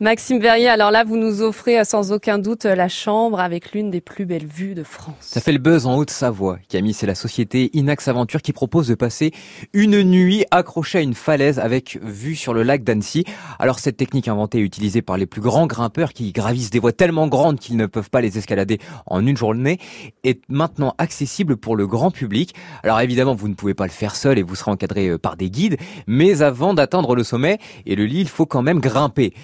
Maxime Verrier, alors là, vous nous offrez sans aucun doute la chambre avec l'une des plus belles vues de France. Ça fait le buzz en Haute-Savoie. Camille, c'est la société Inax Aventure qui propose de passer une nuit accrochée à une falaise avec vue sur le lac d'Annecy. Alors cette technique inventée et utilisée par les plus grands grimpeurs qui gravissent des voies tellement grandes qu'ils ne peuvent pas les escalader en une journée est maintenant accessible pour le grand public. Alors évidemment, vous ne pouvez pas le faire seul et vous serez encadré euh, par des guides, mais avant d'atteindre le sommet et le lit, il faut quand même grimper.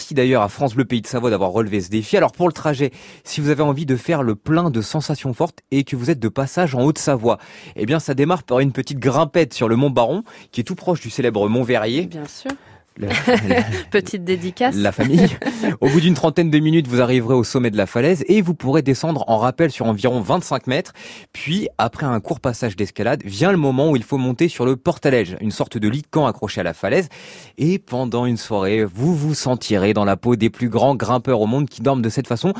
Merci d'ailleurs à France Bleu Pays de Savoie d'avoir relevé ce défi. Alors pour le trajet, si vous avez envie de faire le plein de sensations fortes et que vous êtes de passage en Haute-Savoie, eh bien ça démarre par une petite grimpette sur le Mont Baron, qui est tout proche du célèbre Mont Verrier. Bien sûr. Petite dédicace. La famille. Au bout d'une trentaine de minutes, vous arriverez au sommet de la falaise et vous pourrez descendre en rappel sur environ 25 mètres. Puis, après un court passage d'escalade, vient le moment où il faut monter sur le portalège, une sorte de lit de camp accroché à la falaise. Et pendant une soirée, vous vous sentirez dans la peau des plus grands grimpeurs au monde qui dorment de cette façon.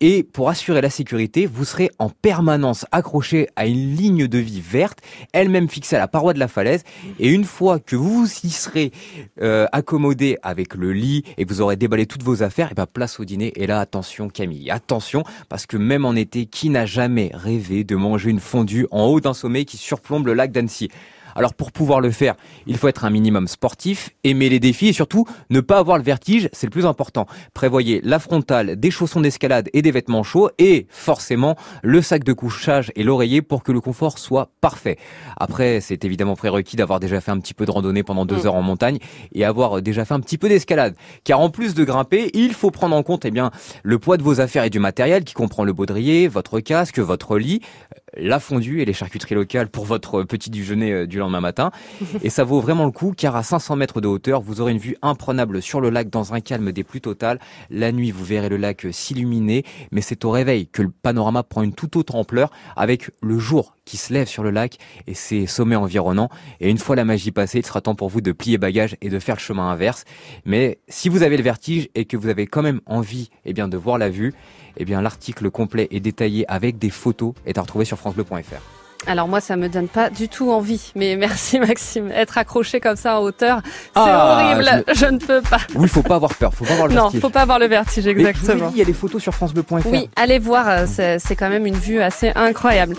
Et pour assurer la sécurité, vous serez en permanence accroché à une ligne de vie verte, elle-même fixée à la paroi de la falaise. Et une fois que vous y serez euh, accommodé avec le lit et vous aurez déballé toutes vos affaires, et ben place au dîner. Et là, attention Camille, attention, parce que même en été, qui n'a jamais rêvé de manger une fondue en haut d'un sommet qui surplombe le lac d'Annecy? Alors pour pouvoir le faire, il faut être un minimum sportif, aimer les défis et surtout ne pas avoir le vertige, c'est le plus important. Prévoyez la frontale, des chaussons d'escalade et des vêtements chauds et forcément le sac de couchage et l'oreiller pour que le confort soit parfait. Après, c'est évidemment prérequis d'avoir déjà fait un petit peu de randonnée pendant deux mm. heures en montagne et avoir déjà fait un petit peu d'escalade. Car en plus de grimper, il faut prendre en compte eh bien le poids de vos affaires et du matériel qui comprend le baudrier, votre casque, votre lit, la fondue et les charcuteries locales pour votre petit déjeuner euh, du lendemain matin. Et ça vaut vraiment le coup car à 500 mètres de hauteur, vous aurez une vue imprenable sur le lac dans un calme des plus totales. La nuit, vous verrez le lac s'illuminer, mais c'est au réveil que le panorama prend une toute autre ampleur avec le jour qui se lève sur le lac et ses sommets environnants. Et une fois la magie passée, il sera temps pour vous de plier bagage et de faire le chemin inverse. Mais si vous avez le vertige et que vous avez quand même envie eh bien, de voir la vue, eh bien l'article complet et détaillé avec des photos est à retrouver sur francebleu.fr. Alors moi, ça me donne pas du tout envie. Mais merci Maxime. Être accroché comme ça en hauteur, c'est ah, horrible. Je... ne peux pas. Oui, il faut pas avoir peur. Faut pas avoir le vertige. Non, faut pas avoir le vertige, exactement. il y a des photos sur francebleu.fr. Oui, allez voir. Euh, c'est quand même une vue assez incroyable.